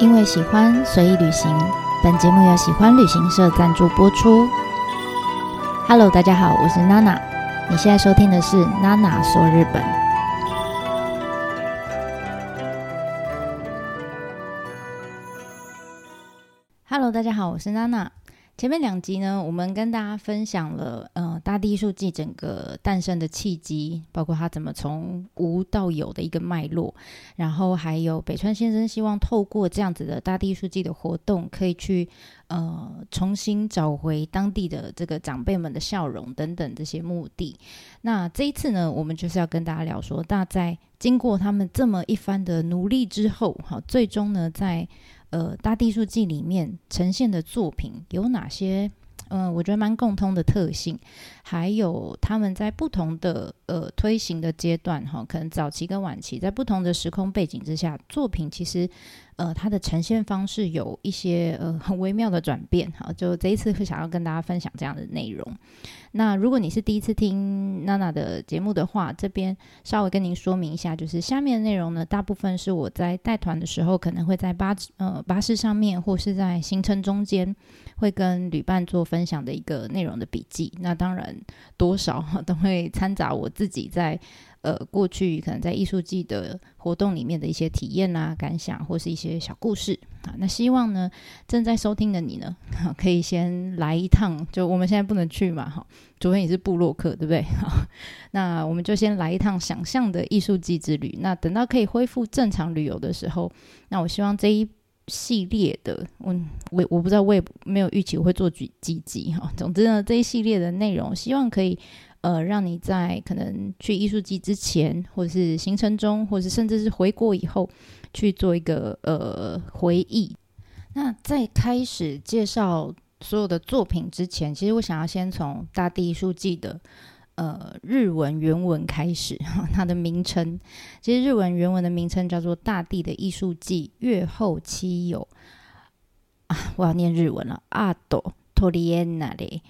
因为喜欢随意旅行，本节目由喜欢旅行社赞助播出。Hello，大家好，我是娜娜。你现在收听的是娜娜说日本。Hello，大家好，我是娜娜。前面两集呢，我们跟大家分享了呃大地艺术季整个诞生的契机，包括它怎么从无到有的一个脉络，然后还有北川先生希望透过这样子的大地艺术季的活动，可以去呃重新找回当地的这个长辈们的笑容等等这些目的。那这一次呢，我们就是要跟大家聊说，那在经过他们这么一番的努力之后，好，最终呢在。呃，大地术记里面呈现的作品有哪些？嗯，我觉得蛮共通的特性，还有他们在不同的呃推行的阶段，哈，可能早期跟晚期，在不同的时空背景之下，作品其实。呃，它的呈现方式有一些呃很微妙的转变，哈，就这一次会想要跟大家分享这样的内容。那如果你是第一次听娜娜的节目的话，这边稍微跟您说明一下，就是下面的内容呢，大部分是我在带团的时候，可能会在巴呃巴士上面或是在行程中间会跟旅伴做分享的一个内容的笔记。那当然多少 都会掺杂我自己在。呃，过去可能在艺术季的活动里面的一些体验啊、感想，或是一些小故事啊。那希望呢，正在收听的你呢，可以先来一趟。就我们现在不能去嘛，哈，除非你是布洛克，对不对？好，那我们就先来一趟想象的艺术季之旅。那等到可以恢复正常旅游的时候，那我希望这一系列的，我我我不知道，我也没有预期我会做几几集哈。总之呢，这一系列的内容，希望可以。呃，让你在可能去艺术季之前，或者是行程中，或者甚至是回国以后，去做一个呃回忆。那在开始介绍所有的作品之前，其实我想要先从大地艺术季的呃日文原文开始。它的名称，其实日文原文的名称叫做《大地的艺术季月后期有》啊，我要念日文了，阿斗托里安那里。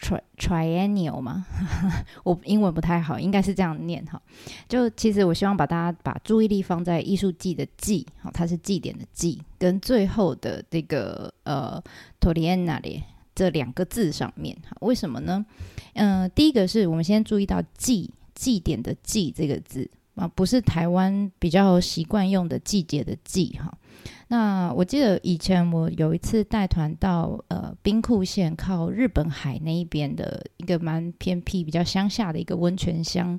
Tri triennial 吗？我英文不太好，应该是这样念哈。就其实我希望把大家把注意力放在艺术季的季，好，它是祭典的祭，跟最后的这个呃 t o r i e n a 里这两个字上面。哈，为什么呢？嗯，第一个是我们先注意到祭祭典的祭这个字啊，不是台湾比较习惯用的季节的季哈。那我记得以前我有一次带团到呃兵库县靠日本海那一边的一个蛮偏僻、比较乡下的一个温泉乡，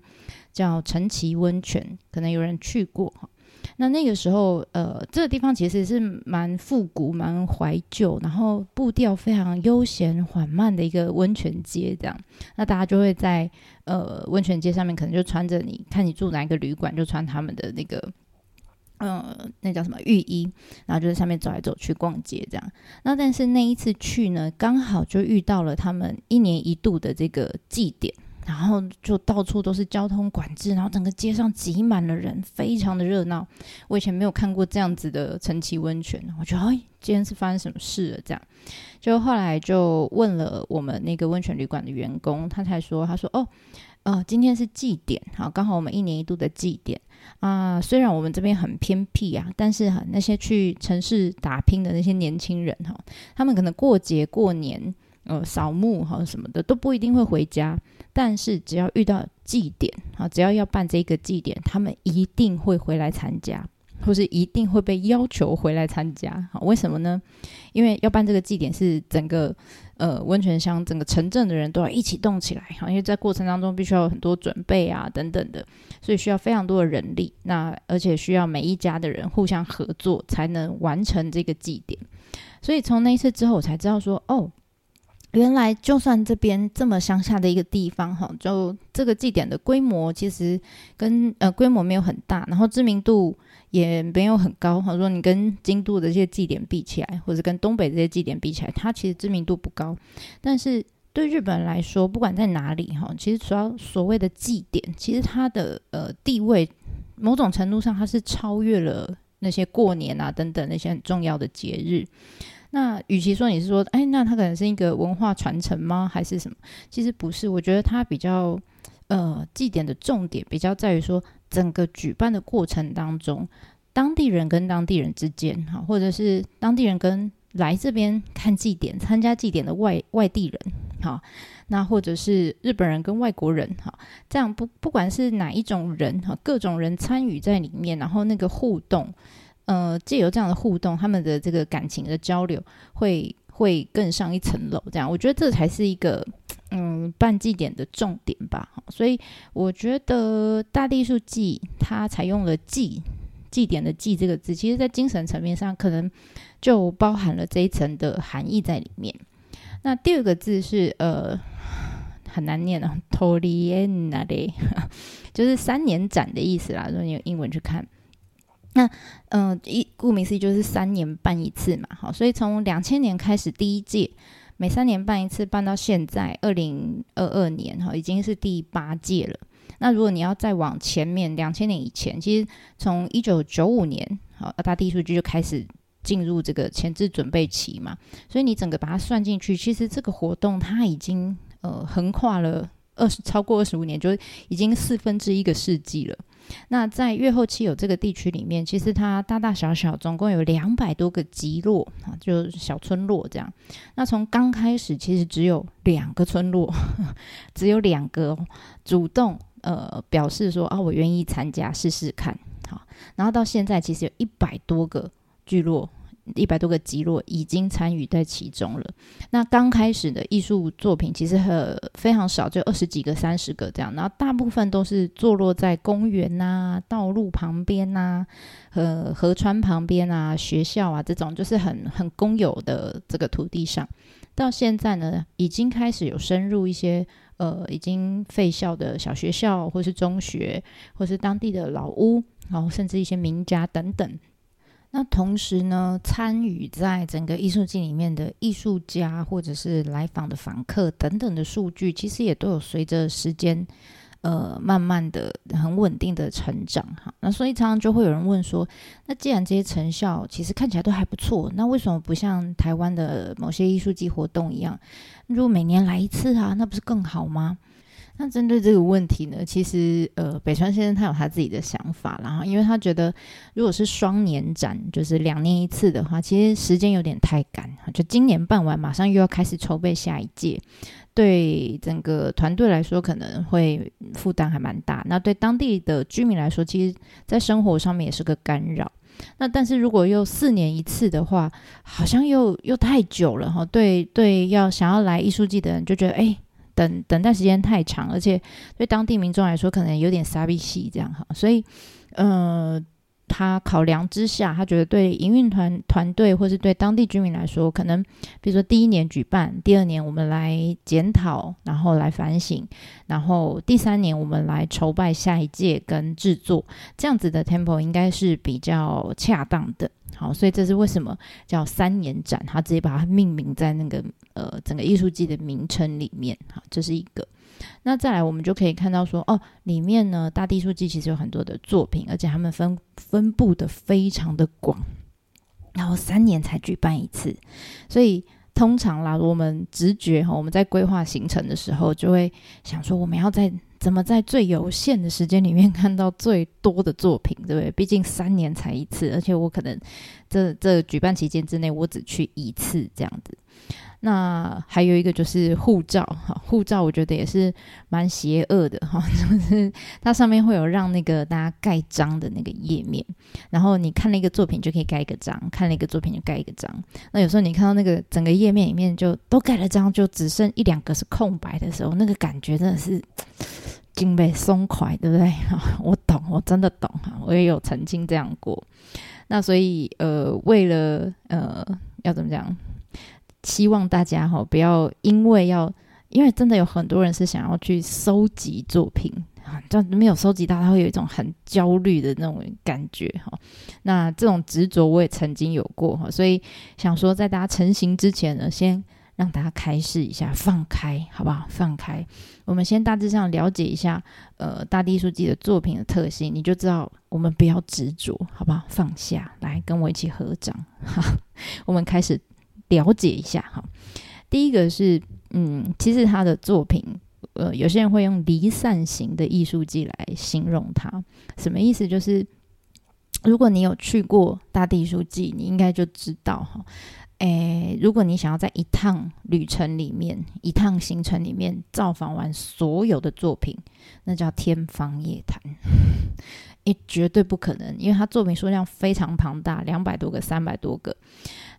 叫陈崎温泉，可能有人去过哈。那那个时候呃这个地方其实是蛮复古、蛮怀旧，然后步调非常悠闲缓慢的一个温泉街这样。那大家就会在呃温泉街上面，可能就穿着你看你住哪一个旅馆，就穿他们的那个。呃，那叫什么浴衣，然后就在上面走来走去逛街这样。那但是那一次去呢，刚好就遇到了他们一年一度的这个祭典，然后就到处都是交通管制，然后整个街上挤满了人，非常的热闹。我以前没有看过这样子的陈奇温泉，我觉得哎，今天是发生什么事了？这样，就后来就问了我们那个温泉旅馆的员工，他才说，他说哦。呃，今天是祭典，好，刚好我们一年一度的祭典啊。虽然我们这边很偏僻啊，但是哈，那些去城市打拼的那些年轻人哈，他们可能过节过年，呃，扫墓哈什么的都不一定会回家，但是只要遇到祭典啊，只要要办这个祭典，他们一定会回来参加。或是一定会被要求回来参加，好，为什么呢？因为要办这个祭典，是整个呃温泉乡、整个城镇的人都要一起动起来，好，因为在过程当中必须要有很多准备啊等等的，所以需要非常多的人力，那而且需要每一家的人互相合作才能完成这个祭典。所以从那一次之后，我才知道说，哦，原来就算这边这么乡下的一个地方，哈，就这个祭典的规模其实跟呃规模没有很大，然后知名度。也没有很高，或者说你跟京都的这些祭典比起来，或者跟东北这些祭典比起来，它其实知名度不高。但是对日本人来说，不管在哪里哈，其实主要所谓的祭典，其实它的呃地位，某种程度上它是超越了那些过年啊等等那些很重要的节日。那与其说你是说，哎，那它可能是一个文化传承吗？还是什么？其实不是，我觉得它比较呃祭典的重点比较在于说。整个举办的过程当中，当地人跟当地人之间，哈，或者是当地人跟来这边看祭典、参加祭典的外外地人，哈，那或者是日本人跟外国人，哈，这样不不管是哪一种人，哈，各种人参与在里面，然后那个互动，呃，借由这样的互动，他们的这个感情的交流会会更上一层楼。这样，我觉得这才是一个嗯办祭典的重点吧。所以我觉得大地术祭它采用了祭。祭典的“祭”这个字，其实在精神层面上，可能就包含了这一层的含义在里面。那第二个字是呃很难念哦 t o l i a n a 的，就是三年展的意思啦。如果你用英文去看，那嗯，一顾名思义就是三年办一次嘛。好，所以从两千年开始第一届，每三年办一次，办到现在二零二二年哈，已经是第八届了。那如果你要再往前面，两千年以前，其实从一九九五年，好，大地数据就开始进入这个前置准备期嘛，所以你整个把它算进去，其实这个活动它已经呃横跨了二十超过二十五年，就已经四分之一个世纪了。那在越后期有这个地区里面，其实它大大小小总共有两百多个集落啊，就小村落这样。那从刚开始其实只有两个村落，只有两个主动呃表示说啊，我愿意参加试试看。好，然后到现在其实有一百多个聚落。一百多个集落已经参与在其中了。那刚开始的艺术作品其实很非常少，就二十几个、三十个这样。然后大部分都是坐落在公园呐、道路旁边呐、呃河川旁边啊、学校啊这种，就是很很公有的这个土地上。到现在呢，已经开始有深入一些呃已经废校的小学校，或是中学，或是当地的老屋，然后甚至一些名家等等。那同时呢，参与在整个艺术季里面的艺术家，或者是来访的访客等等的数据，其实也都有随着时间，呃，慢慢的很稳定的成长哈。那所以常常就会有人问说，那既然这些成效其实看起来都还不错，那为什么不像台湾的某些艺术季活动一样，如果每年来一次啊，那不是更好吗？那针对这个问题呢，其实呃，北川先生他有他自己的想法，然后因为他觉得如果是双年展，就是两年一次的话，其实时间有点太赶，就今年办完，马上又要开始筹备下一届，对整个团队来说可能会负担还蛮大。那对当地的居民来说，其实在生活上面也是个干扰。那但是如果又四年一次的话，好像又又太久了哈。对对，要想要来艺术季的人就觉得哎。等等待时间太长，而且对当地民众来说可能有点傻逼气这样哈，所以，呃，他考量之下，他觉得对营运团团队或是对当地居民来说，可能比如说第一年举办，第二年我们来检讨，然后来反省，然后第三年我们来筹备下一届跟制作，这样子的 tempo 应该是比较恰当的。好，所以这是为什么叫三年展，他直接把它命名在那个呃整个艺术季的名称里面。好，这是一个。那再来，我们就可以看到说，哦，里面呢大地艺术季其实有很多的作品，而且他们分分布的非常的广，然后三年才举办一次，所以通常啦，我们直觉哈，我们在规划行程的时候，就会想说，我们要在。怎么在最有限的时间里面看到最多的作品，对不对？毕竟三年才一次，而且我可能这这举办期间之内，我只去一次这样子。那还有一个就是护照，哈，护照我觉得也是蛮邪恶的哈，就是它上面会有让那个大家盖章的那个页面，然后你看了一个作品就可以盖一个章，看了一个作品就盖一个章。那有时候你看到那个整个页面里面就都盖了章，就只剩一两个是空白的时候，那个感觉真的是。精被松快，对不对？我懂，我真的懂哈，我也有曾经这样过。那所以，呃，为了呃，要怎么讲？希望大家哈，不要因为要，因为真的有很多人是想要去收集作品啊，但没有收集到，他会有一种很焦虑的那种感觉哈。那这种执着我也曾经有过哈，所以想说，在大家成型之前呢，先。让大家开示一下，放开，好不好？放开。我们先大致上了解一下，呃，大地书记的作品的特性，你就知道我们不要执着，好不好？放下来，跟我一起合掌。哈，我们开始了解一下。哈，第一个是，嗯，其实他的作品，呃，有些人会用离散型的艺术季来形容它，什么意思？就是。如果你有去过大地艺术季，你应该就知道哈。诶，如果你想要在一趟旅程里面、一趟行程里面造访完所有的作品，那叫天方夜谭，也绝对不可能，因为他作品数量非常庞大，两百多个、三百多个。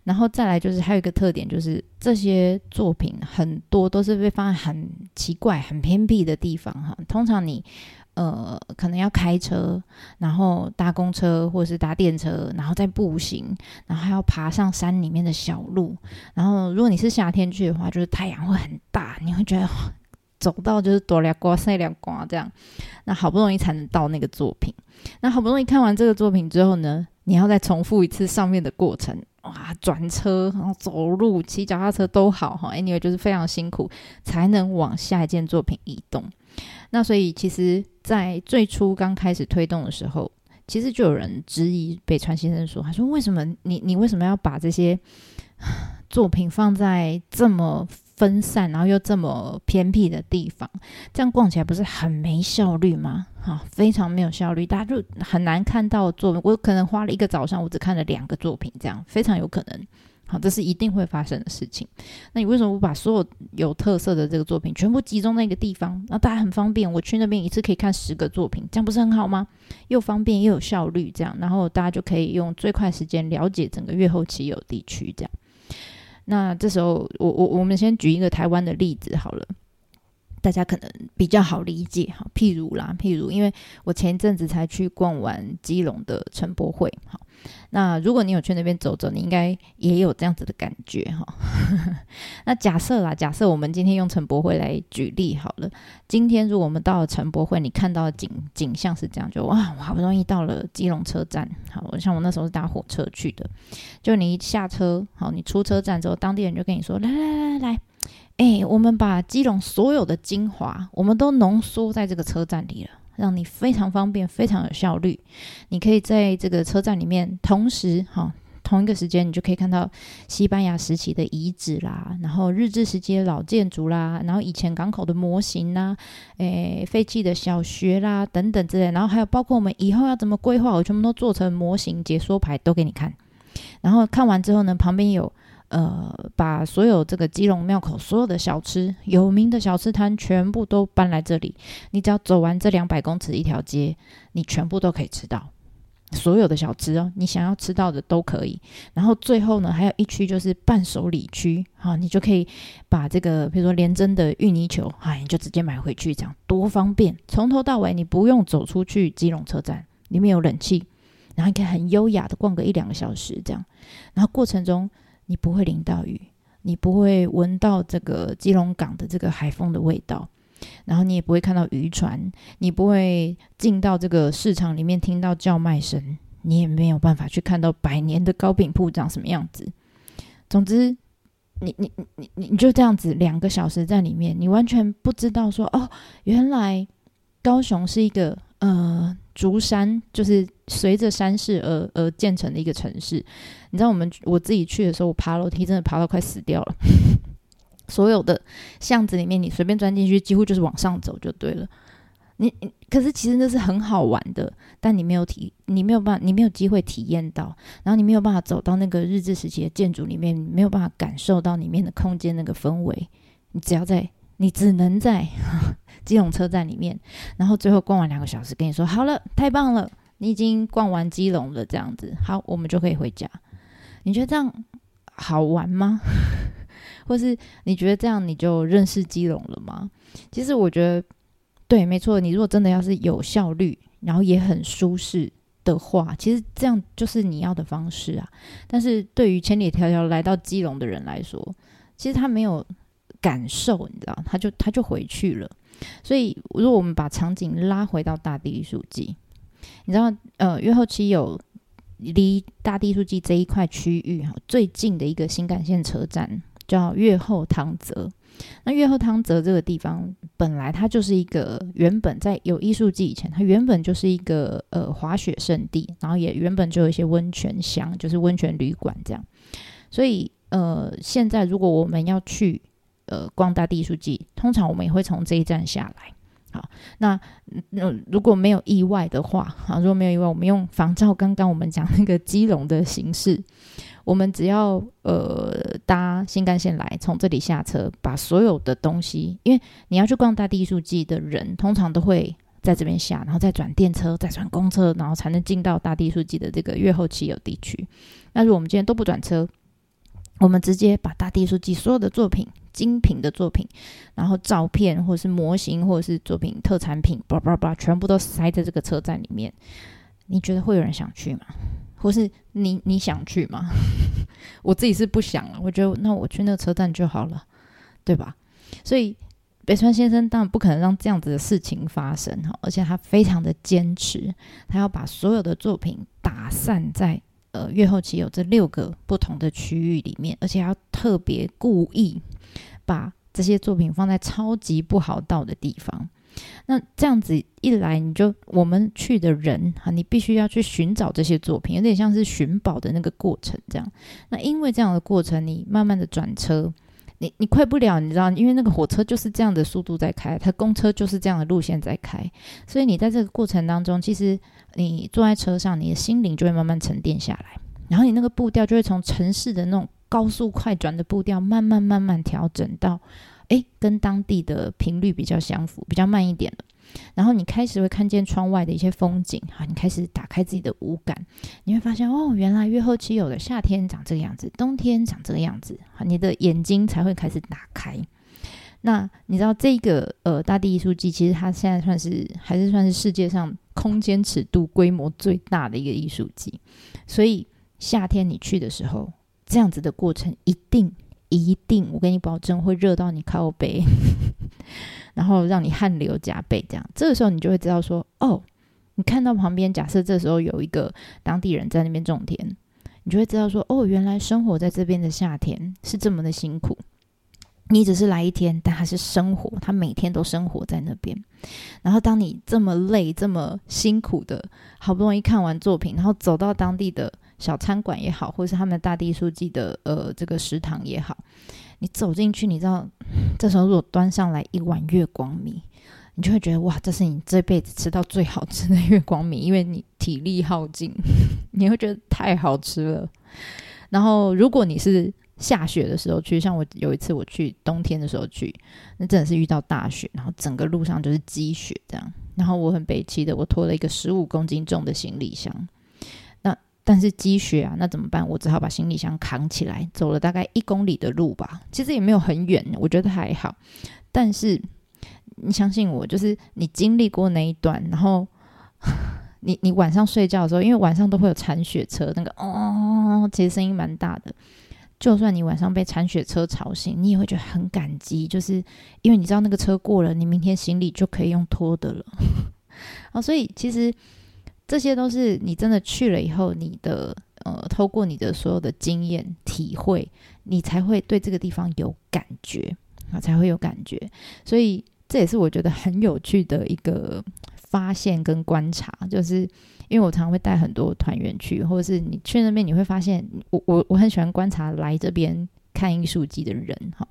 然后再来就是还有一个特点，就是这些作品很多都是被放在很奇怪、很偏僻的地方哈。通常你。呃，可能要开车，然后搭公车或者是搭电车，然后再步行，然后还要爬上山里面的小路。然后，如果你是夏天去的话，就是太阳会很大，你会觉得走到就是多两刮晒两刮这样。那好不容易才能到那个作品，那好不容易看完这个作品之后呢，你要再重复一次上面的过程，哇，转车然后走路、骑脚踏车都好哈，anyway 就是非常辛苦，才能往下一件作品移动。那所以，其实，在最初刚开始推动的时候，其实就有人质疑北川先生说：“他说，为什么你你为什么要把这些作品放在这么分散，然后又这么偏僻的地方？这样逛起来不是很没效率吗？啊，非常没有效率，大家就很难看到作品。我可能花了一个早上，我只看了两个作品，这样非常有可能。”好，这是一定会发生的事情。那你为什么不把所有有特色的这个作品全部集中在一个地方？那大家很方便，我去那边一次可以看十个作品，这样不是很好吗？又方便又有效率，这样，然后大家就可以用最快时间了解整个月后期有地区。这样，那这时候我我我们先举一个台湾的例子好了。大家可能比较好理解哈，譬如啦，譬如，因为我前一阵子才去逛完基隆的陈博会，好，那如果你有去那边走走，你应该也有这样子的感觉哈。那假设啦，假设我们今天用陈博会来举例好了，今天如果我们到了陈博会，你看到的景景象是这样，就哇，我好不容易到了基隆车站，好，我像我那时候是搭火车去的，就你一下车，好，你出车站之后，当地人就跟你说，来来来来来。哎，我们把基隆所有的精华，我们都浓缩在这个车站里了，让你非常方便，非常有效率。你可以在这个车站里面，同时哈，同一个时间，你就可以看到西班牙时期的遗址啦，然后日治时期的老建筑啦，然后以前港口的模型啦，诶，废弃的小学啦，等等之类。然后还有包括我们以后要怎么规划，我全部都做成模型解说牌，都给你看。然后看完之后呢，旁边有。呃，把所有这个基隆庙口所有的小吃、有名的小吃摊全部都搬来这里。你只要走完这两百公尺一条街，你全部都可以吃到所有的小吃哦。你想要吃到的都可以。然后最后呢，还有一区就是伴手礼区，哈，你就可以把这个，比如说连珍的芋泥球，哎，你就直接买回去，这样多方便。从头到尾你不用走出去基隆车站，里面有冷气，然后你可以很优雅的逛个一两个小时这样。然后过程中。你不会淋到雨，你不会闻到这个基隆港的这个海风的味道，然后你也不会看到渔船，你不会进到这个市场里面听到叫卖声，你也没有办法去看到百年的糕饼铺长什么样子。总之，你你你你你就这样子两个小时在里面，你完全不知道说哦，原来高雄是一个呃。竹山就是随着山势而而建成的一个城市。你知道，我们我自己去的时候，我爬楼梯真的爬到快死掉了。所有的巷子里面，你随便钻进去，几乎就是往上走就对了。你可是其实那是很好玩的，但你没有体，你没有办法，你没有机会体验到，然后你没有办法走到那个日治时期的建筑里面，没有办法感受到里面的空间那个氛围。你只要在。你只能在基隆车站里面，然后最后逛完两个小时，跟你说好了，太棒了，你已经逛完基隆了，这样子，好，我们就可以回家。你觉得这样好玩吗？或是你觉得这样你就认识基隆了吗？其实我觉得，对，没错。你如果真的要是有效率，然后也很舒适的话，其实这样就是你要的方式啊。但是对于千里迢迢来到基隆的人来说，其实他没有。感受，你知道，他就他就回去了。所以，如果我们把场景拉回到大地艺术季，你知道，呃，越后期有离大地艺术季这一块区域哈最近的一个新干线车站叫越后汤泽。那越后汤泽这个地方，本来它就是一个原本在有艺术季以前，它原本就是一个呃滑雪胜地，然后也原本就有一些温泉乡，就是温泉旅馆这样。所以，呃，现在如果我们要去呃，逛大地艺术季，通常我们也会从这一站下来，好，那嗯，如果没有意外的话，啊，如果没有意外，我们用仿照刚刚我们讲那个基隆的形式，我们只要呃搭新干线来，从这里下车，把所有的东西，因为你要去逛大地艺术季的人，通常都会在这边下，然后再转电车，再转公车，然后才能进到大地艺术季的这个月后期有地区。那如果我们今天都不转车，我们直接把大地艺术季所有的作品。精品的作品，然后照片或者是模型或者是作品特产品，叭叭叭，全部都塞在这个车站里面。你觉得会有人想去吗？或是你你想去吗？我自己是不想了。我觉得那我去那个车站就好了，对吧？所以北川先生当然不可能让这样子的事情发生哈，而且他非常的坚持，他要把所有的作品打散在呃月后期有这六个不同的区域里面，而且要特别故意。把这些作品放在超级不好到的地方，那这样子一来，你就我们去的人哈，你必须要去寻找这些作品，有点像是寻宝的那个过程这样。那因为这样的过程，你慢慢的转车，你你快不了，你知道，因为那个火车就是这样的速度在开，它公车就是这样的路线在开，所以你在这个过程当中，其实你坐在车上，你的心灵就会慢慢沉淀下来，然后你那个步调就会从城市的那种。高速快转的步调，慢慢慢慢调整到，哎，跟当地的频率比较相符，比较慢一点了。然后你开始会看见窗外的一些风景，哈，你开始打开自己的五感，你会发现，哦，原来月后期有的夏天长这个样子，冬天长这个样子，哈，你的眼睛才会开始打开。那你知道这个呃大地艺术季，其实它现在算是还是算是世界上空间尺度规模最大的一个艺术季，所以夏天你去的时候。这样子的过程一定一定，我跟你保证会热到你靠背，然后让你汗流浃背。这样，这个时候你就会知道说，哦，你看到旁边，假设这时候有一个当地人在那边种田，你就会知道说，哦，原来生活在这边的夏天是这么的辛苦。你只是来一天，但他是生活，他每天都生活在那边。然后，当你这么累、这么辛苦的，好不容易看完作品，然后走到当地的。小餐馆也好，或是他们大地书记的呃这个食堂也好，你走进去，你知道，这时候如果端上来一碗月光米，你就会觉得哇，这是你这辈子吃到最好吃的月光米，因为你体力耗尽，你会觉得太好吃了。然后，如果你是下雪的时候去，像我有一次我去冬天的时候去，那真的是遇到大雪，然后整个路上就是积雪这样，然后我很悲戚的，我拖了一个十五公斤重的行李箱。但是积雪啊，那怎么办？我只好把行李箱扛起来，走了大概一公里的路吧。其实也没有很远，我觉得还好。但是你相信我，就是你经历过那一段，然后 你你晚上睡觉的时候，因为晚上都会有铲雪车，那个哦，其实声音蛮大的。就算你晚上被铲雪车吵醒，你也会觉得很感激，就是因为你知道那个车过了，你明天行李就可以用拖的了。啊，所以其实。这些都是你真的去了以后，你的呃，透过你的所有的经验体会，你才会对这个地方有感觉啊，才会有感觉。所以这也是我觉得很有趣的一个发现跟观察，就是因为我常常会带很多团员去，或者是你去那边，你会发现，我我我很喜欢观察来这边看艺术季的人哈，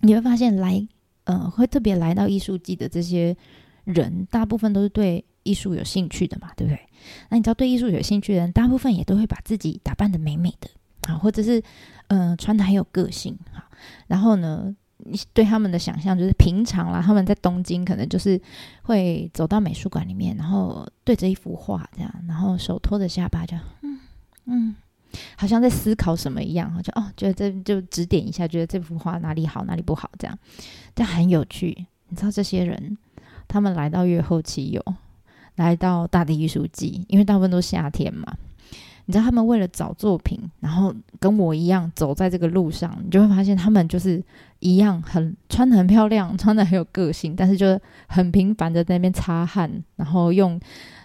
你会发现来呃，会特别来到艺术季的这些人，大部分都是对。艺术有兴趣的嘛，对不对？那你知道对艺术有兴趣的人，大部分也都会把自己打扮的美美的啊，或者是嗯穿的很有个性哈。然后呢，你对他们的想象就是平常啦，他们在东京可能就是会走到美术馆里面，然后对着一幅画这样，然后手托着下巴，就嗯嗯，好像在思考什么一样，就哦，觉得这就指点一下，觉得这幅画哪里好哪里不好这样，但很有趣。你知道这些人，他们来到月后期有。来到大地艺术季，因为大部分都夏天嘛，你知道他们为了找作品，然后跟我一样走在这个路上，你就会发现他们就是一样，很穿的很漂亮，穿的很有个性，但是就很频繁的在那边擦汗，然后用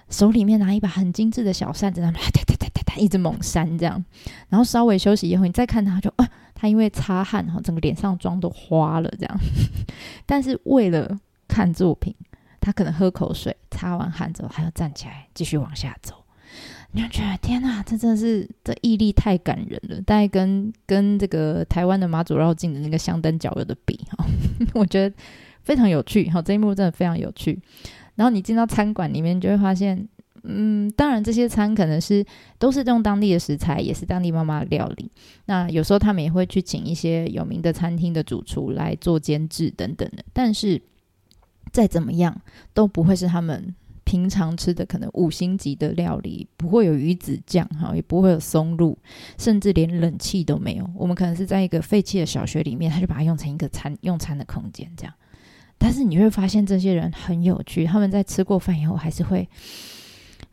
手里面拿一把很精致的小扇子，那哒哒哒哒哒一直猛扇这样，然后稍微休息以后，你再看他，就啊，他因为擦汗哈，整个脸上妆都花了这样，但是为了看作品。他可能喝口水，擦完汗之后还要站起来继续往下走。你就觉得天哪，这真的是这毅力太感人了。大概跟跟这个台湾的马祖绕境的那个香灯脚有的比哈，我觉得非常有趣。好，这一幕真的非常有趣。然后你进到餐馆里面，就会发现，嗯，当然这些餐可能是都是用当地的食材，也是当地妈妈料理。那有时候他们也会去请一些有名的餐厅的主厨来做监制等等的。但是再怎么样，都不会是他们。平常吃的可能五星级的料理不会有鱼子酱哈，也不会有松露，甚至连冷气都没有。我们可能是在一个废弃的小学里面，他就把它用成一个餐用餐的空间这样。但是你会发现这些人很有趣，他们在吃过饭以后还是会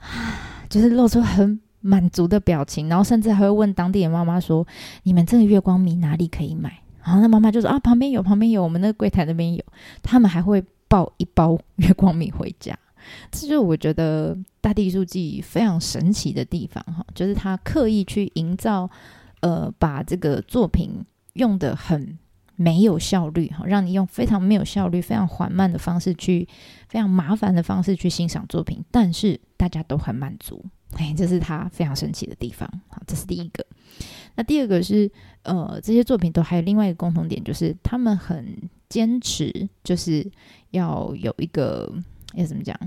啊，就是露出很满足的表情，然后甚至还会问当地的妈妈说：“你们这个月光米哪里可以买？”然后那妈妈就说：“啊，旁边有，旁边有，我们那个柜台那边有。”他们还会抱一包月光米回家。这就是我觉得大地艺术季非常神奇的地方哈，就是他刻意去营造，呃，把这个作品用的很没有效率哈，让你用非常没有效率、非常缓慢的方式去，非常麻烦的方式去欣赏作品，但是大家都很满足，哎，这是他非常神奇的地方好，这是第一个。那第二个是，呃，这些作品都还有另外一个共同点，就是他们很坚持，就是要有一个。要怎么讲？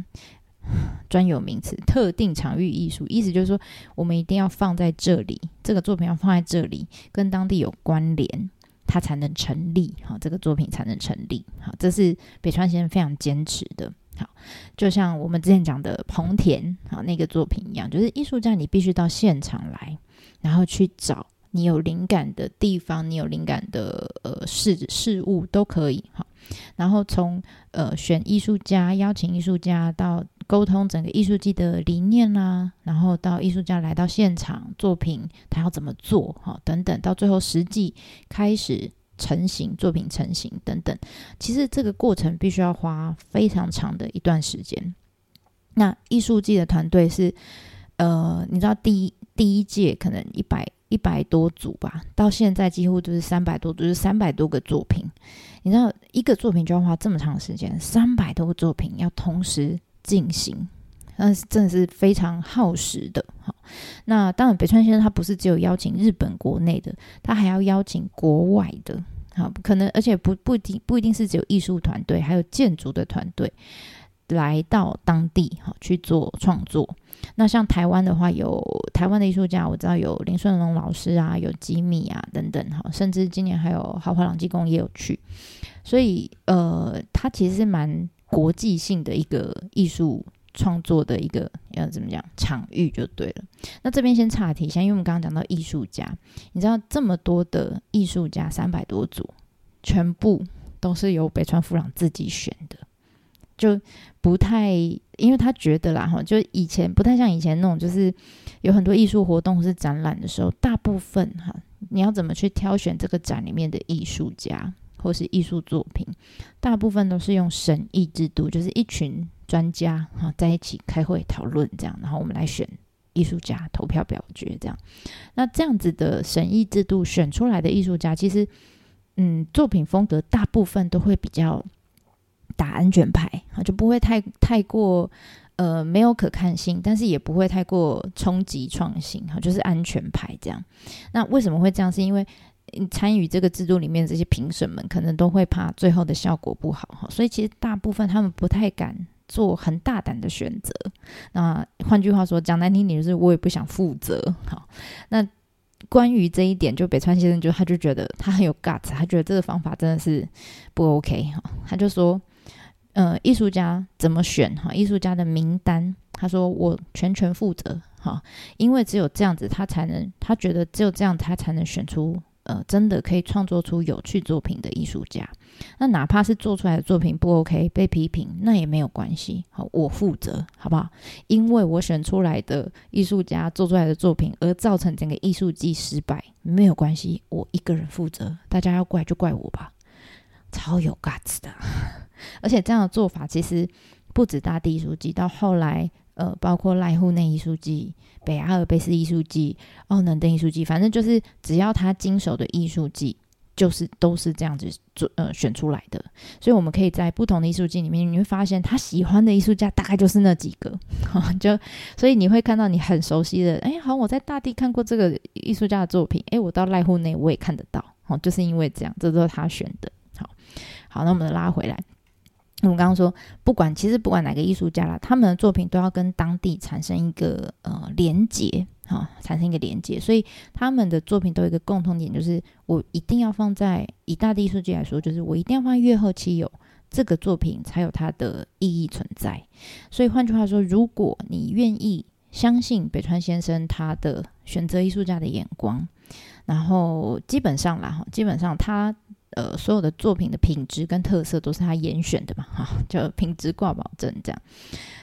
专有名词，特定场域艺术，意思就是说，我们一定要放在这里，这个作品要放在这里，跟当地有关联，它才能成立。好，这个作品才能成立。好，这是北川先生非常坚持的。好，就像我们之前讲的彭田好那个作品一样，就是艺术家你必须到现场来，然后去找你有灵感的地方，你有灵感的呃事事物都可以。好。然后从呃选艺术家、邀请艺术家到沟通整个艺术季的理念啦，然后到艺术家来到现场，作品他要怎么做哈等等，到最后实际开始成型，作品成型等等，其实这个过程必须要花非常长的一段时间。那艺术季的团队是呃，你知道第一第一届可能一百。一百多组吧，到现在几乎都是三百多就，是三百多个作品。你知道，一个作品就要花这么长时间，三百多个作品要同时进行，那是真的是非常耗时的。好，那当然，北川先生他不是只有邀请日本国内的，他还要邀请国外的。好，可能而且不不一定不一定是只有艺术团队，还有建筑的团队。来到当地哈去做创作，那像台湾的话，有台湾的艺术家，我知道有林顺龙老师啊，有吉米啊等等哈，甚至今年还有豪华朗基工也有去，所以呃，它其实是蛮国际性的一个艺术创作的一个要怎么讲场域就对了。那这边先岔题一下，因为我们刚刚讲到艺术家，你知道这么多的艺术家三百多组，全部都是由北川富朗自己选的。就不太，因为他觉得啦，哈，就以前不太像以前那种，就是有很多艺术活动或是展览的时候，大部分哈，你要怎么去挑选这个展里面的艺术家或是艺术作品，大部分都是用审议制度，就是一群专家哈在一起开会讨论这样，然后我们来选艺术家，投票表决这样。那这样子的审议制度选出来的艺术家，其实嗯，作品风格大部分都会比较。打安全牌啊，就不会太太过呃没有可看性，但是也不会太过冲击创新哈，就是安全牌这样。那为什么会这样？是因为参与这个制度里面这些评审们可能都会怕最后的效果不好哈，所以其实大部分他们不太敢做很大胆的选择。那换句话说，讲难听点就是我也不想负责哈。那关于这一点，就北川先生就他就觉得他很有 guts，他觉得这个方法真的是不 OK 哈，他就说。呃，艺术家怎么选哈？艺术家的名单，他说我全权负责哈，因为只有这样子，他才能，他觉得只有这样，他才能选出呃，真的可以创作出有趣作品的艺术家。那哪怕是做出来的作品不 OK，被批评，那也没有关系，好，我负责，好不好？因为我选出来的艺术家做出来的作品，而造成整个艺术季失败，没有关系，我一个人负责，大家要怪就怪我吧。超有 guts 的，而且这样的做法其实不止大地艺术季，到后来呃，包括濑户内艺术季、北阿尔卑斯艺术季、奥能登艺术季，反正就是只要他经手的艺术季，就是都是这样子做呃选出来的。所以我们可以在不同的艺术季里面，你会发现他喜欢的艺术家大概就是那几个，就所以你会看到你很熟悉的，哎，好像，我在大地看过这个艺术家的作品，哎，我到濑户内我也看得到，哦，就是因为这样，这都是他选的。好好，那我们拉回来。我们刚刚说，不管其实不管哪个艺术家啦，他们的作品都要跟当地产生一个呃连接，哈，产生一个连接。所以他们的作品都有一个共同点，就是我一定要放在以大地艺术界来说，就是我一定要放在月后期有这个作品才有它的意义存在。所以换句话说，如果你愿意相信北川先生他的选择艺术家的眼光，然后基本上啦，哈，基本上他。呃，所有的作品的品质跟特色都是他严选的嘛，哈，就品质挂保证这样。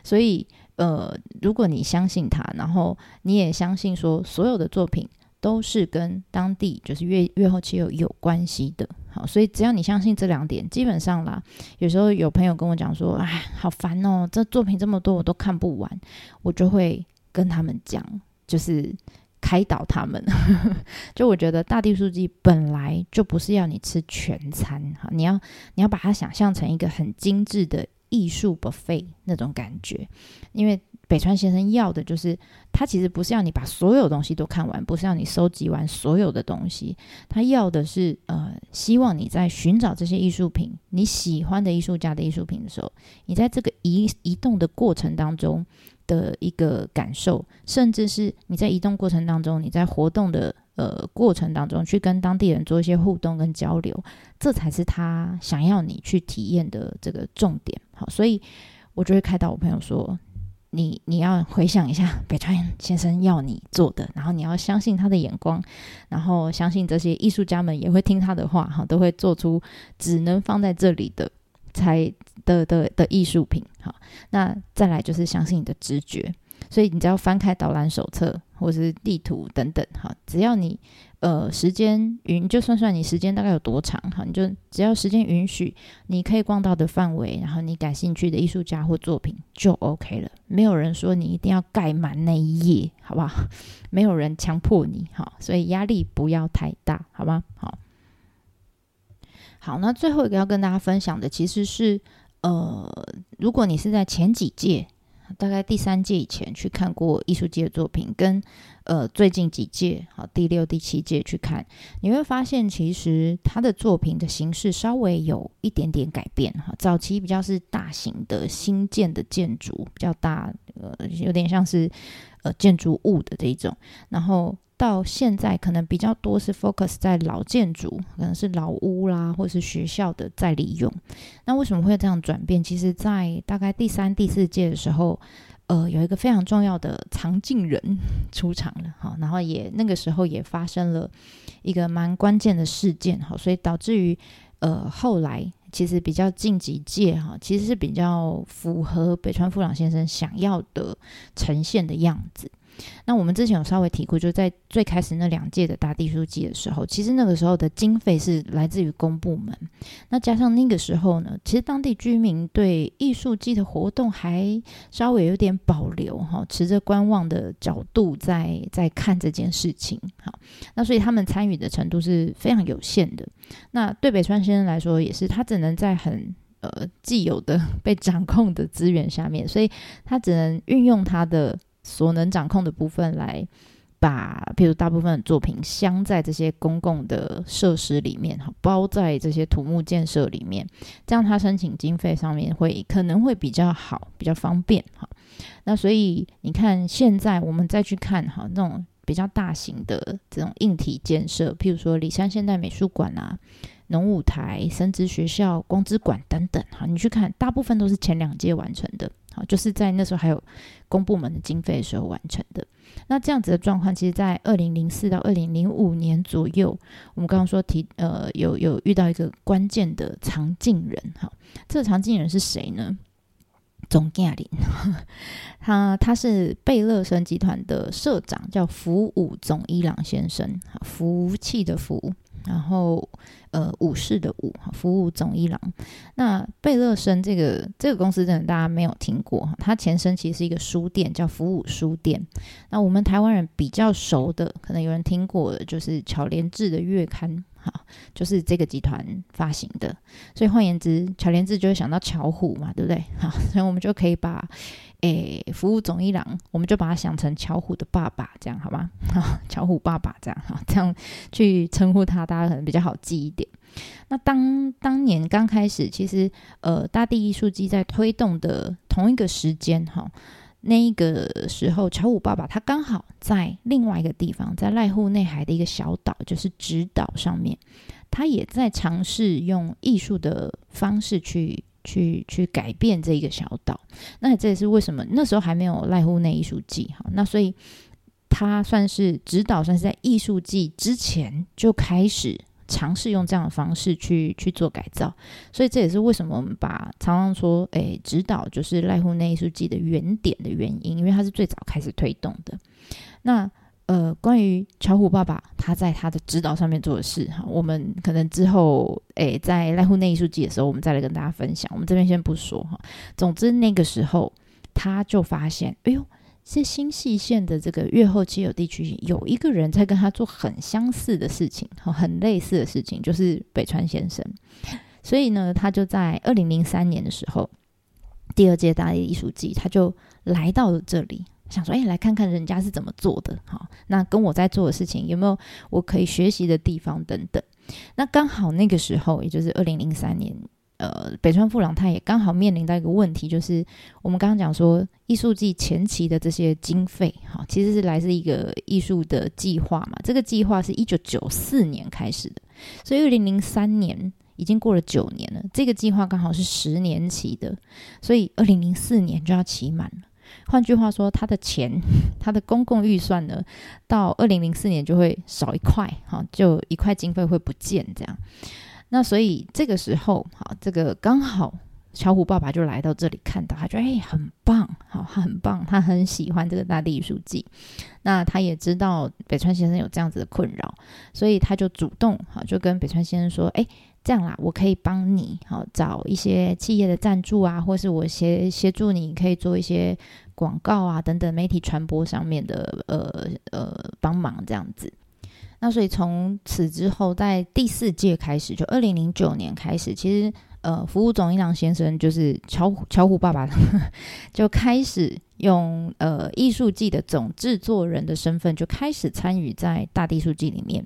所以，呃，如果你相信他，然后你也相信说，所有的作品都是跟当地就是越越后期有有关系的，好，所以只要你相信这两点，基本上啦，有时候有朋友跟我讲说，哎，好烦哦，这作品这么多我都看不完，我就会跟他们讲，就是。开导他们，就我觉得大地书记本来就不是要你吃全餐哈，你要你要把它想象成一个很精致的艺术 buffet 那种感觉，因为北川先生要的就是他其实不是要你把所有东西都看完，不是要你收集完所有的东西，他要的是呃，希望你在寻找这些艺术品，你喜欢的艺术家的艺术品的时候，你在这个移移动的过程当中。的一个感受，甚至是你在移动过程当中，你在活动的呃过程当中，去跟当地人做一些互动跟交流，这才是他想要你去体验的这个重点。好，所以我就会开导我朋友说，你你要回想一下北川先生要你做的，然后你要相信他的眼光，然后相信这些艺术家们也会听他的话，哈，都会做出只能放在这里的。才的的的艺术品，好，那再来就是相信你的直觉，所以你只要翻开导览手册或是地图等等，哈，只要你呃时间允，就算算你时间大概有多长，哈，你就只要时间允许，你可以逛到的范围，然后你感兴趣的艺术家或作品就 OK 了，没有人说你一定要盖满那一页，好不好？没有人强迫你，哈，所以压力不要太大，好吗？好。好，那最后一个要跟大家分享的，其实是，呃，如果你是在前几届，大概第三届以前去看过艺术界的作品，跟呃最近几届，好第六、第七届去看，你会发现其实他的作品的形式稍微有一点点改变哈。早期比较是大型的新建的建筑，比较大，呃，有点像是呃建筑物的这一种，然后。到现在可能比较多是 focus 在老建筑，可能是老屋啦，或是学校的再利用。那为什么会这样转变？其实，在大概第三、第四届的时候，呃，有一个非常重要的藏镜人 出场了哈，然后也那个时候也发生了一个蛮关键的事件哈，所以导致于呃后来其实比较近几届哈，其实是比较符合北川富朗先生想要的呈现的样子。那我们之前有稍微提过，就在最开始那两届的大地书记的时候，其实那个时候的经费是来自于公部门。那加上那个时候呢，其实当地居民对艺术季的活动还稍微有点保留哈，持着观望的角度在在看这件事情。好，那所以他们参与的程度是非常有限的。那对北川先生来说，也是他只能在很呃既有的 被掌控的资源下面，所以他只能运用他的。所能掌控的部分来把，譬如大部分的作品镶在这些公共的设施里面，哈，包在这些土木建设里面，这样他申请经费上面会可能会比较好，比较方便，哈。那所以你看，现在我们再去看哈，那种比较大型的这种硬体建设，譬如说里山现代美术馆啊、农舞台、生殖学校、光之馆等等，哈，你去看，大部分都是前两届完成的。好，就是在那时候还有公部门的经费的时候完成的。那这样子的状况，其实，在二零零四到二零零五年左右，我们刚刚说提呃，有有遇到一个关键的藏镜人。哈，这个藏镜人是谁呢？总经理，他他是贝勒生集团的社长，叫福武总一郎先生。福气的福。然后，呃，武士的武，服务总一郎。那贝勒森这个这个公司，真的大家没有听过哈。它前身其实是一个书店，叫服务书店。那我们台湾人比较熟的，可能有人听过的，就是巧莲智的月刊，哈，就是这个集团发行的。所以换言之，巧莲智就会想到巧虎嘛，对不对？好，所以我们就可以把。诶，服务总一郎，我们就把它想成巧虎的爸爸，这样好吗？巧虎爸爸这样哈，这样去称呼他，大家可能比较好记一点。那当当年刚开始，其实呃，大地艺术季在推动的同一个时间哈，那一个时候，乔虎爸爸他刚好在另外一个地方，在濑户内海的一个小岛，就是直岛上面，他也在尝试用艺术的方式去去去改变这一个小岛。那这也是为什么那时候还没有濑户内艺术季哈，那所以他算是指导，算是在艺术季之前就开始。尝试用这样的方式去去做改造，所以这也是为什么我们把常常说，诶，指导就是赖户内艺术季的原点的原因，因为他是最早开始推动的。那呃，关于巧虎爸爸他在他的指导上面做的事，哈，我们可能之后诶，在赖户内艺术季的时候，我们再来跟大家分享。我们这边先不说哈。总之那个时候他就发现，哎呦。是新细线的这个越后期有地区，有一个人在跟他做很相似的事情，很类似的事情，就是北川先生。所以呢，他就在二零零三年的时候，第二届大艺艺术季，他就来到了这里，想说：“哎，来看看人家是怎么做的。”哈，那跟我在做的事情有没有我可以学习的地方等等。那刚好那个时候，也就是二零零三年。呃，北川富朗他也刚好面临到一个问题，就是我们刚刚讲说艺术季前期的这些经费，哈，其实是来自一个艺术的计划嘛。这个计划是一九九四年开始的，所以二零零三年已经过了九年了。这个计划刚好是十年期的，所以二零零四年就要期满了。换句话说，他的钱，他的公共预算呢，到二零零四年就会少一块，哈，就一块经费会不见，这样。那所以这个时候，好，这个刚好巧虎爸爸就来到这里，看到他觉得哎很棒，好，他很棒，他很喜欢这个大地艺术季。那他也知道北川先生有这样子的困扰，所以他就主动好就跟北川先生说，哎，这样啦，我可以帮你好找一些企业的赞助啊，或是我协协助你可以做一些广告啊等等媒体传播上面的呃呃帮忙这样子。那所以从此之后，在第四届开始，就二零零九年开始，其实呃，服务总一郎先生就是巧巧虎爸爸，就开始。用呃艺术季的总制作人的身份就开始参与在大地艺术季里面。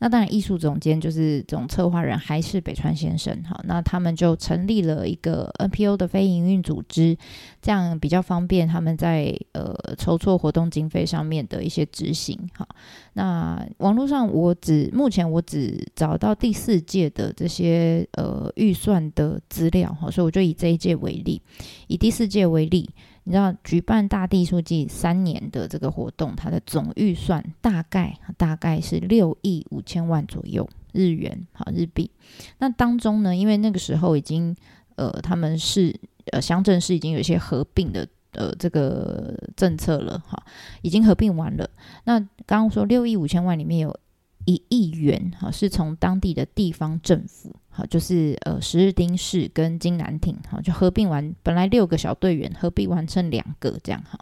那当然，艺术总监就是总策划人还是北川先生哈。那他们就成立了一个 NPO 的非营运组织，这样比较方便他们在呃筹措活动经费上面的一些执行哈。那网络上我只目前我只找到第四届的这些呃预算的资料哈，所以我就以这一届为例，以第四届为例。你知道举办大地书记三年的这个活动，它的总预算大概大概是六亿五千万左右日元，好日币。那当中呢，因为那个时候已经呃他们是呃乡镇市已经有一些合并的呃这个政策了哈，已经合并完了。那刚刚说六亿五千万里面有。一亿元，哈，是从当地的地方政府，哈，就是呃，十日町市跟金南町，哈，就合并完，本来六个小队员合并完成两个，这样哈，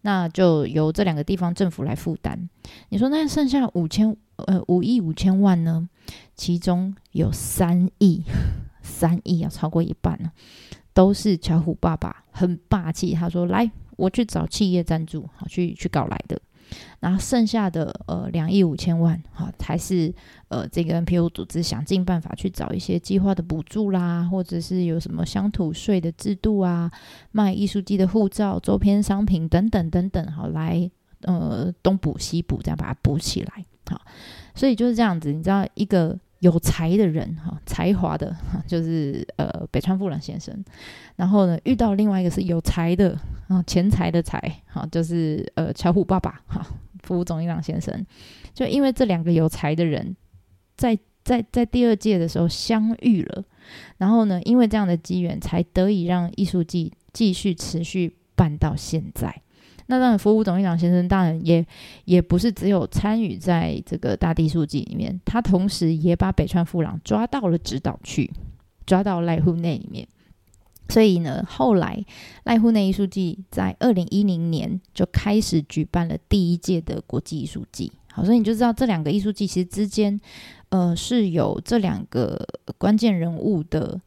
那就由这两个地方政府来负担。你说那剩下五千，呃，五亿五千万呢？其中有三亿，三亿要超过一半呢，都是巧虎爸爸很霸气，他说来，我去找企业赞助，好，去去搞来的。然后剩下的呃两亿五千万，哈，还是呃这个 NPO 组织想尽办法去找一些计划的补助啦，或者是有什么乡土税的制度啊，卖艺术机的护照、周边商品等等等等，好来呃东补西补，这样把它补起来，好，所以就是这样子，你知道一个。有才的人哈，才华的哈，就是呃北川富朗先生。然后呢，遇到另外一个是有才的啊，钱财的财哈，就是呃巧虎爸爸哈，服总一郎先生。就因为这两个有才的人，在在在第二届的时候相遇了，然后呢，因为这样的机缘，才得以让艺术季继续持续办到现在。那当然，服务总一长先生当然也也不是只有参与在这个大地书记里面，他同时也把北川富朗抓到了指导去，抓到濑户内里面。所以呢，后来濑户内艺术季在二零一零年就开始举办了第一届的国际艺术季。好，所以你就知道这两个艺术季其实之间，呃，是有这两个关键人物的。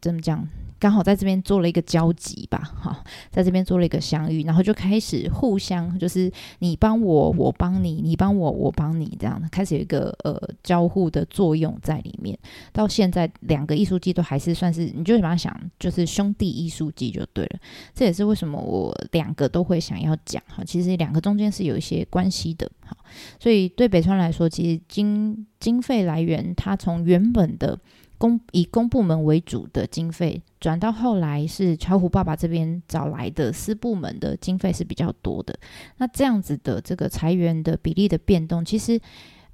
怎么讲？刚好在这边做了一个交集吧，哈，在这边做了一个相遇，然后就开始互相，就是你帮我，我帮你，你帮我，我帮你，这样开始有一个呃交互的作用在里面。到现在，两个艺术季都还是算是，你就把它想，就是兄弟艺术季就对了。这也是为什么我两个都会想要讲哈，其实两个中间是有一些关系的，哈。所以对北川来说，其实经经费来源，它从原本的。公以公部门为主的经费，转到后来是巧虎爸爸这边找来的私部门的经费是比较多的。那这样子的这个裁员的比例的变动，其实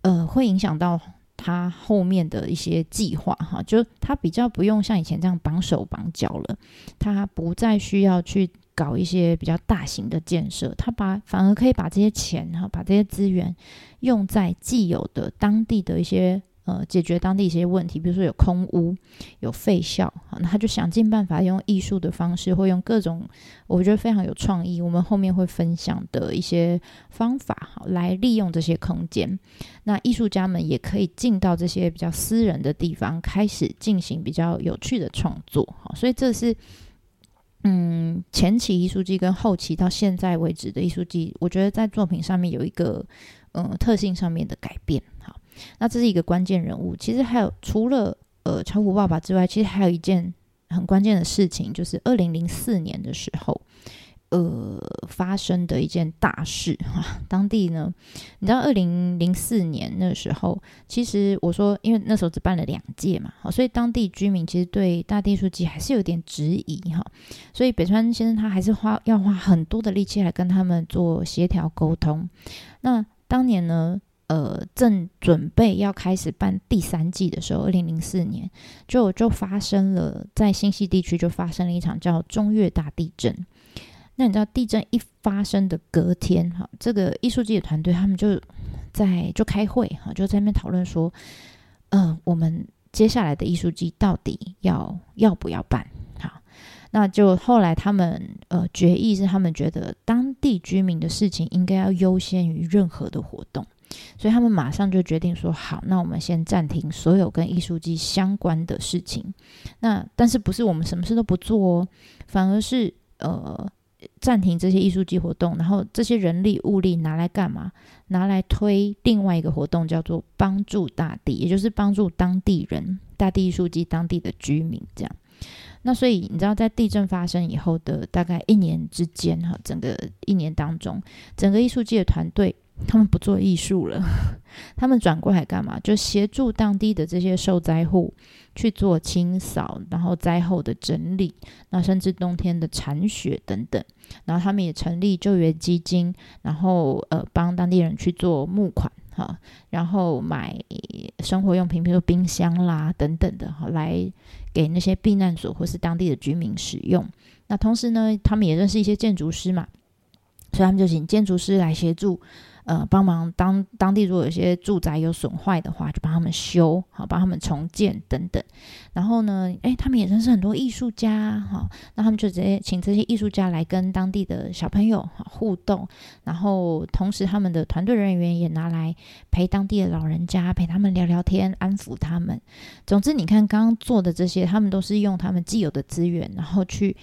呃会影响到他后面的一些计划哈，就他比较不用像以前这样绑手绑脚了，他不再需要去搞一些比较大型的建设，他把反而可以把这些钱哈，把这些资源用在既有的当地的一些。呃，解决当地一些问题，比如说有空屋、有废校，好，那他就想尽办法用艺术的方式，或用各种我觉得非常有创意，我们后面会分享的一些方法，好，来利用这些空间。那艺术家们也可以进到这些比较私人的地方，开始进行比较有趣的创作，好，所以这是嗯前期艺术季跟后期到现在为止的艺术季，我觉得在作品上面有一个嗯特性上面的改变，好。那这是一个关键人物。其实还有除了呃巧虎爸爸之外，其实还有一件很关键的事情，就是二零零四年的时候，呃发生的一件大事哈。当地呢，你知道二零零四年那时候，其实我说，因为那时候只办了两届嘛，好，所以当地居民其实对大地书记还是有点质疑哈。所以北川先生他还是花要花很多的力气来跟他们做协调沟通。那当年呢？呃，正准备要开始办第三季的时候，二零零四年就就发生了，在新西地区就发生了一场叫中越大地震。那你知道地震一发生的隔天，哈，这个艺术季的团队他们就在就开会，哈，就在那边讨论说，嗯，我们接下来的艺术季到底要要不要办？好，那就后来他们呃决议是，他们觉得当地居民的事情应该要优先于任何的活动。所以他们马上就决定说：“好，那我们先暂停所有跟艺术季相关的事情。那但是不是我们什么事都不做哦，反而是呃暂停这些艺术季活动，然后这些人力物力拿来干嘛？拿来推另外一个活动，叫做帮助大地，也就是帮助当地人、大地艺术季当地的居民这样。那所以你知道，在地震发生以后的大概一年之间，哈，整个一年当中，整个艺术季的团队。”他们不做艺术了，他们转过来干嘛？就协助当地的这些受灾户去做清扫，然后灾后的整理，那甚至冬天的铲雪等等。然后他们也成立救援基金，然后呃帮当地人去做募款哈，然后买生活用品，比如冰箱啦等等的哈，来给那些避难所或是当地的居民使用。那同时呢，他们也认识一些建筑师嘛，所以他们就请建筑师来协助。呃，帮忙当当地如果有些住宅有损坏的话，就帮他们修好，帮他们重建等等。然后呢，诶，他们也认识很多艺术家哈，那他们就直接请这些艺术家来跟当地的小朋友互动。然后同时，他们的团队人员也拿来陪当地的老人家，陪他们聊聊天，安抚他们。总之，你看刚刚做的这些，他们都是用他们既有的资源，然后去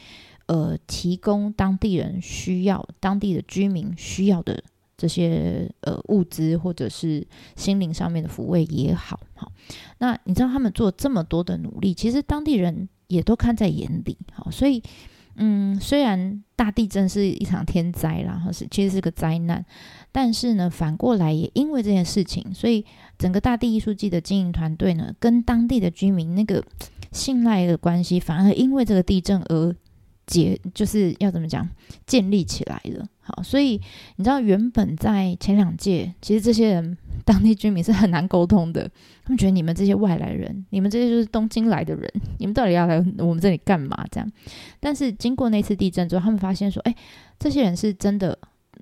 呃提供当地人需要、当地的居民需要的。这些呃物资或者是心灵上面的抚慰也好，好，那你知道他们做这么多的努力，其实当地人也都看在眼里，好，所以嗯，虽然大地震是一场天灾啦，或是其实是个灾难，但是呢，反过来也因为这件事情，所以整个大地艺术季的经营团队呢，跟当地的居民那个信赖的关系，反而因为这个地震而。结就是要怎么讲建立起来的，好，所以你知道原本在前两届，其实这些人当地居民是很难沟通的，他们觉得你们这些外来人，你们这些就是东京来的人，你们到底要来我们这里干嘛？这样，但是经过那次地震之后，他们发现说，哎，这些人是真的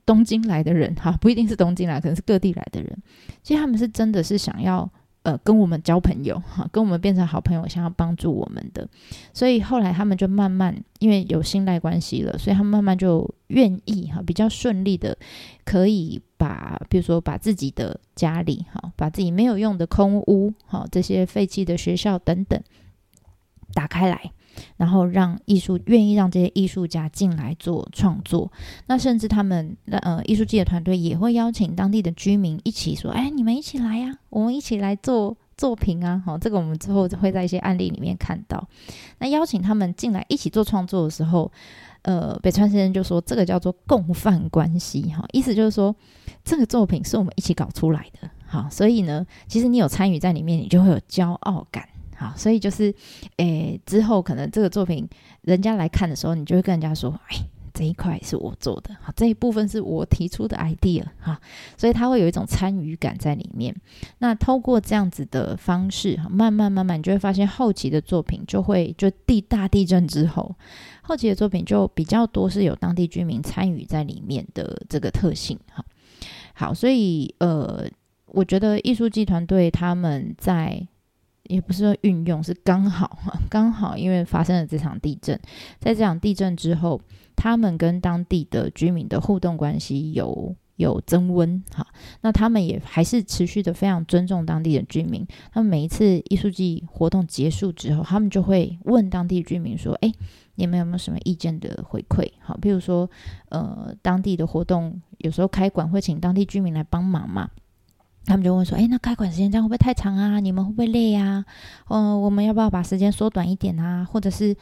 东京来的人，哈，不一定是东京来，可能是各地来的人，其实他们是真的是想要。呃，跟我们交朋友哈，跟我们变成好朋友，想要帮助我们的，所以后来他们就慢慢因为有信赖关系了，所以他们慢慢就愿意哈，比较顺利的可以把，比如说把自己的家里哈，把自己没有用的空屋哈，这些废弃的学校等等打开来，然后让艺术愿意让这些艺术家进来做创作。那甚至他们呃艺术界的团队也会邀请当地的居民一起说：“哎，你们一起来呀，我们一起来做作品啊！”好，这个我们之后会在一些案例里面看到。那邀请他们进来一起做创作的时候。呃，北川先生就说这个叫做共犯关系，哈，意思就是说这个作品是我们一起搞出来的，好，所以呢，其实你有参与在里面，你就会有骄傲感，好，所以就是，诶，之后可能这个作品人家来看的时候，你就会跟人家说，哎。这一块是我做的，好，这一部分是我提出的 idea，哈，所以他会有一种参与感在里面。那透过这样子的方式，慢慢慢慢，你就会发现后期的作品就会，就地大地震之后，后期的作品就比较多是有当地居民参与在里面的这个特性，哈。好，所以呃，我觉得艺术季团队他们在。也不是说运用，是刚好 刚好，因为发生了这场地震，在这场地震之后，他们跟当地的居民的互动关系有有增温，哈，那他们也还是持续的非常尊重当地的居民。他们每一次艺术季活动结束之后，他们就会问当地居民说：“哎，你们有没有什么意见的回馈？好，比如说，呃，当地的活动有时候开馆会请当地居民来帮忙嘛。”他们就问说：“哎，那开馆时间这样会不会太长啊？你们会不会累呀？嗯，我们要不要把时间缩短一点啊？或者是？”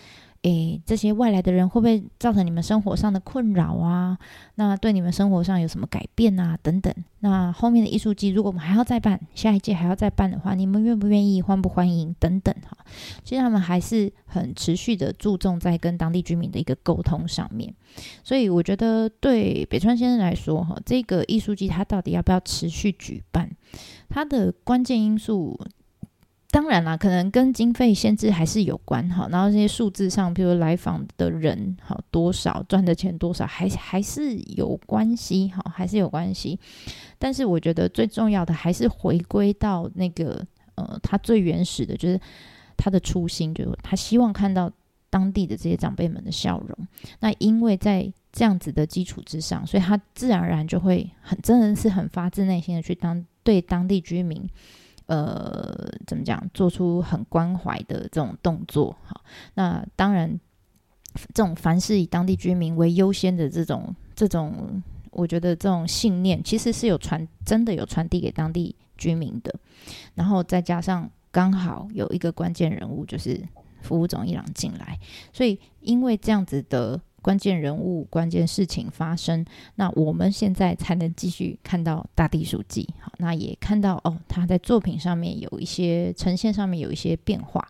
诶，这些外来的人会不会造成你们生活上的困扰啊？那对你们生活上有什么改变啊？等等。那后面的艺术季，如果我们还要再办，下一届还要再办的话，你们愿不愿意？欢不欢迎？等等哈。其实他们还是很持续的注重在跟当地居民的一个沟通上面。所以我觉得对北川先生来说，哈，这个艺术季他到底要不要持续举办？他的关键因素。当然啦，可能跟经费限制还是有关哈。然后这些数字上，比如来访的人好多少，赚的钱多少，还还是有关系哈，还是有关系。但是我觉得最重要的还是回归到那个呃，他最原始的，就是他的初心，就是他希望看到当地的这些长辈们的笑容。那因为在这样子的基础之上，所以他自然而然就会很真的是很发自内心的去当对当地居民。呃，怎么讲？做出很关怀的这种动作，好，那当然，这种凡是以当地居民为优先的这种这种，我觉得这种信念其实是有传，真的有传递给当地居民的。然后再加上刚好有一个关键人物，就是服务总一郎进来，所以因为这样子的。关键人物、关键事情发生，那我们现在才能继续看到大地书记。好，那也看到哦，他在作品上面有一些呈现上面有一些变化，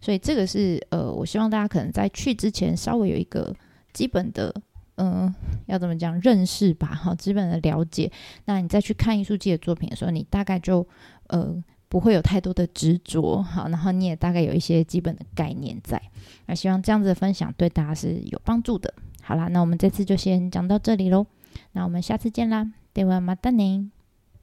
所以这个是呃，我希望大家可能在去之前稍微有一个基本的嗯，要怎么讲认识吧，哈，基本的了解。那你再去看艺术季的作品的时候，你大概就呃。不会有太多的执着，好，然后你也大概有一些基本的概念在。那希望这样子的分享对大家是有帮助的。好啦，那我们这次就先讲到这里喽。那我们下次见啦，对我马达宁。